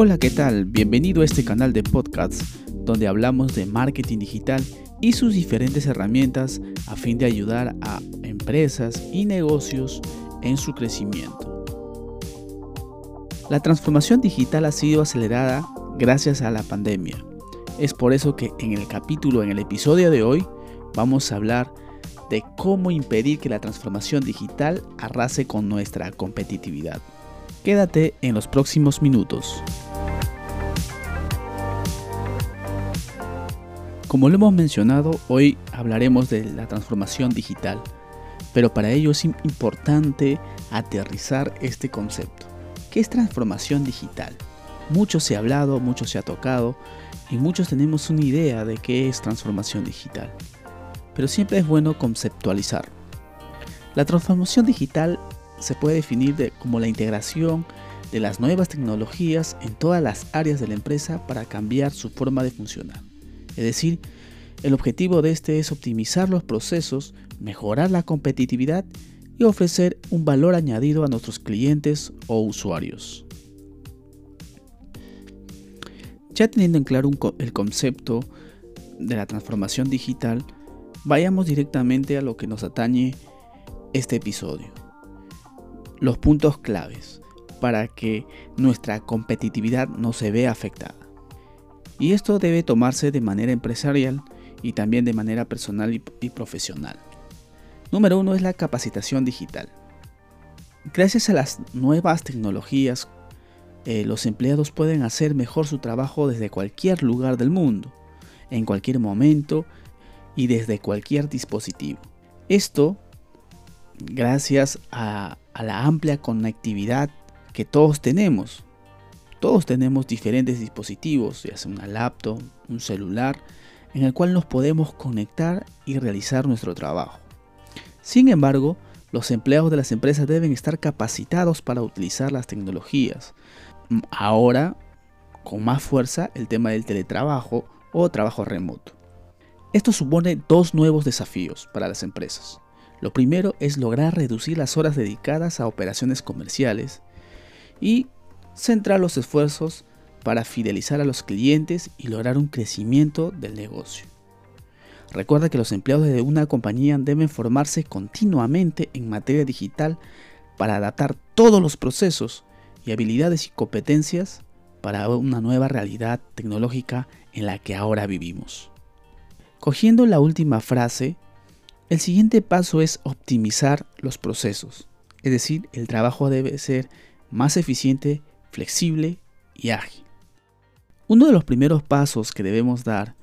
Hola, ¿qué tal? Bienvenido a este canal de podcasts donde hablamos de marketing digital y sus diferentes herramientas a fin de ayudar a empresas y negocios en su crecimiento. La transformación digital ha sido acelerada gracias a la pandemia. Es por eso que en el capítulo, en el episodio de hoy, vamos a hablar de cómo impedir que la transformación digital arrase con nuestra competitividad. Quédate en los próximos minutos. Como lo hemos mencionado, hoy hablaremos de la transformación digital, pero para ello es importante aterrizar este concepto. ¿Qué es transformación digital? Mucho se ha hablado, mucho se ha tocado y muchos tenemos una idea de qué es transformación digital, pero siempre es bueno conceptualizar. La transformación digital se puede definir como la integración de las nuevas tecnologías en todas las áreas de la empresa para cambiar su forma de funcionar. Es decir, el objetivo de este es optimizar los procesos, mejorar la competitividad y ofrecer un valor añadido a nuestros clientes o usuarios. Ya teniendo en claro el concepto de la transformación digital, vayamos directamente a lo que nos atañe este episodio los puntos claves para que nuestra competitividad no se vea afectada. Y esto debe tomarse de manera empresarial y también de manera personal y, profesional. Número uno es la capacitación digital. Gracias a las nuevas tecnologías, eh, los empleados pueden hacer mejor su trabajo desde cualquier lugar del mundo, en cualquier momento y desde cualquier dispositivo. Esto gracias a, la amplia conectividad que todos tenemos. Todos tenemos diferentes dispositivos, ya sea una laptop, un celular, en el cual nos podemos conectar y realizar nuestro trabajo. Sin embargo, los empleados de las empresas deben estar capacitados para utilizar las tecnologías. Ahora, con más fuerza, el tema del teletrabajo o trabajo remoto. Esto supone dos nuevos desafíos para las empresas. Lo primero es lograr reducir las horas dedicadas a operaciones comerciales y centrar los esfuerzos para fidelizar a los clientes y lograr un crecimiento del negocio. Recuerda que los empleados de una compañía deben formarse continuamente en materia digital para adaptar todos los procesos y habilidades y competencias para una nueva realidad tecnológica en la que ahora vivimos. Cogiendo la última frase, el siguiente paso es optimizar los procesos, es decir, el trabajo debe ser más eficiente, flexible y ágil. Uno de los primeros pasos que debemos dar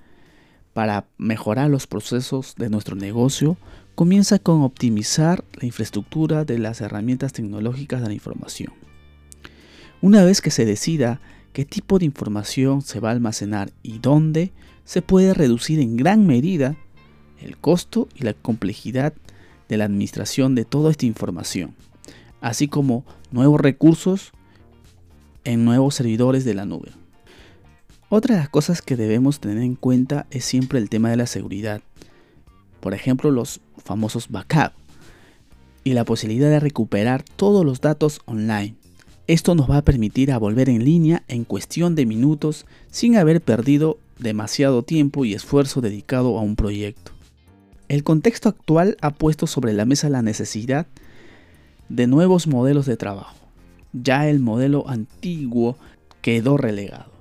para mejorar los procesos de nuestro negocio comienza con optimizar la infraestructura de las herramientas tecnológicas de la información. Una vez que se decida qué tipo de información se va a almacenar y dónde, se puede reducir en gran medida el costo y la complejidad de la administración de toda esta información, así como nuevos recursos en nuevos servidores de la nube. Otra de las cosas que debemos tener en cuenta es siempre el tema de la seguridad. Por ejemplo, los famosos backup y la posibilidad de recuperar todos los datos online. Esto nos va a permitir a volver en línea en cuestión de minutos sin haber perdido demasiado tiempo y esfuerzo dedicado a un proyecto. El contexto actual ha puesto sobre la mesa la necesidad de nuevos modelos de trabajo. Ya el modelo antiguo quedó relegado.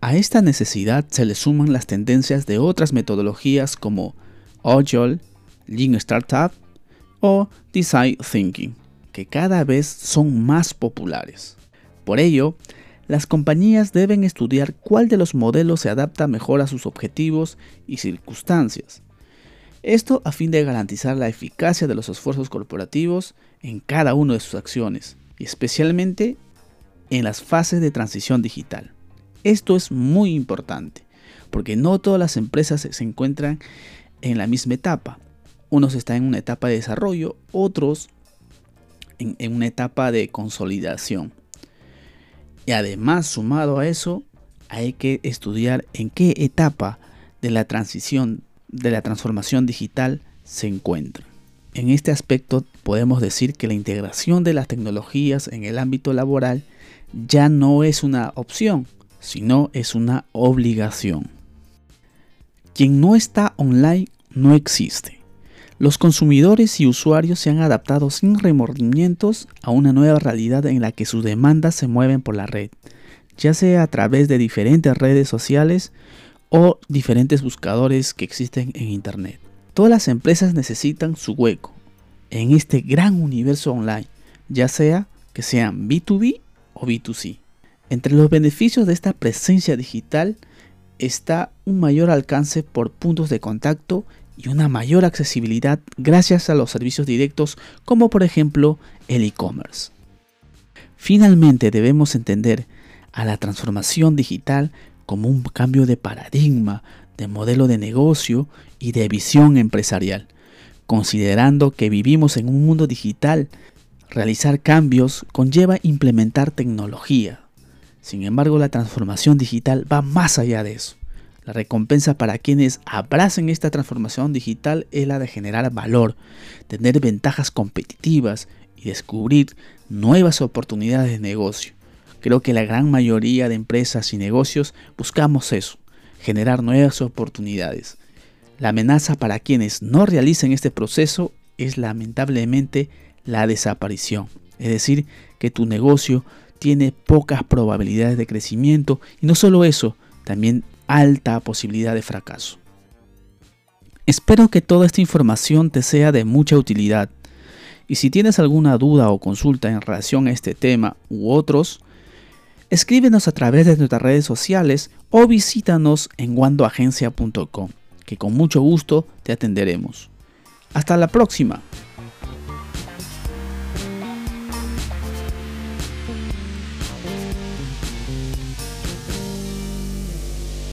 A esta necesidad se le suman las tendencias de otras metodologías como Agile, Lean Startup o Design Thinking, que cada vez son más populares. Por ello, las compañías deben estudiar cuál de los modelos se adapta mejor a sus objetivos y circunstancias esto a fin de garantizar la eficacia de los esfuerzos corporativos en cada una de sus acciones, especialmente en las fases de transición digital. Esto es muy importante, porque no todas las empresas se encuentran en la misma etapa. Unos están en una etapa de desarrollo, otros en, en una etapa de consolidación. Y además, sumado a eso, hay que estudiar en qué etapa de la transición de la transformación digital se encuentra. en este aspecto podemos decir que la integración de las tecnologías en el ámbito laboral ya no es una opción, sino es una obligación. Quien no está online no existe. Los consumidores y usuarios se han adaptado sin remordimientos a una nueva realidad en la que sus demandas se mueven por la red, ya sea a través de diferentes redes sociales o diferentes buscadores que existen en Internet. Todas las empresas necesitan su hueco en este gran universo online, ya sea que sean B2B o B2C. Entre los beneficios de esta presencia digital está un mayor alcance por puntos de contacto y una mayor accesibilidad gracias a los servicios directos como por ejemplo el e-commerce. Finalmente debemos entender a la transformación digital como un cambio de paradigma, de modelo de negocio y de visión empresarial. Considerando que vivimos en un mundo digital, realizar cambios conlleva implementar tecnología. Sin embargo, la transformación digital va más allá de eso. La recompensa para quienes abracen esta transformación digital es la de generar valor, tener ventajas competitivas y descubrir nuevas oportunidades de negocio. Creo que la gran mayoría de empresas y negocios buscamos eso, generar nuevas oportunidades. La amenaza para quienes no realicen este proceso es lamentablemente la desaparición. Es decir, que tu negocio tiene pocas probabilidades de crecimiento y no solo eso, también alta posibilidad de fracaso. Espero que toda esta información te sea de mucha utilidad. Y si tienes alguna duda o consulta en relación a este tema u otros, Escríbenos a través de nuestras redes sociales o visítanos en guandoagencia.com, que con mucho gusto te atenderemos. Hasta la próxima.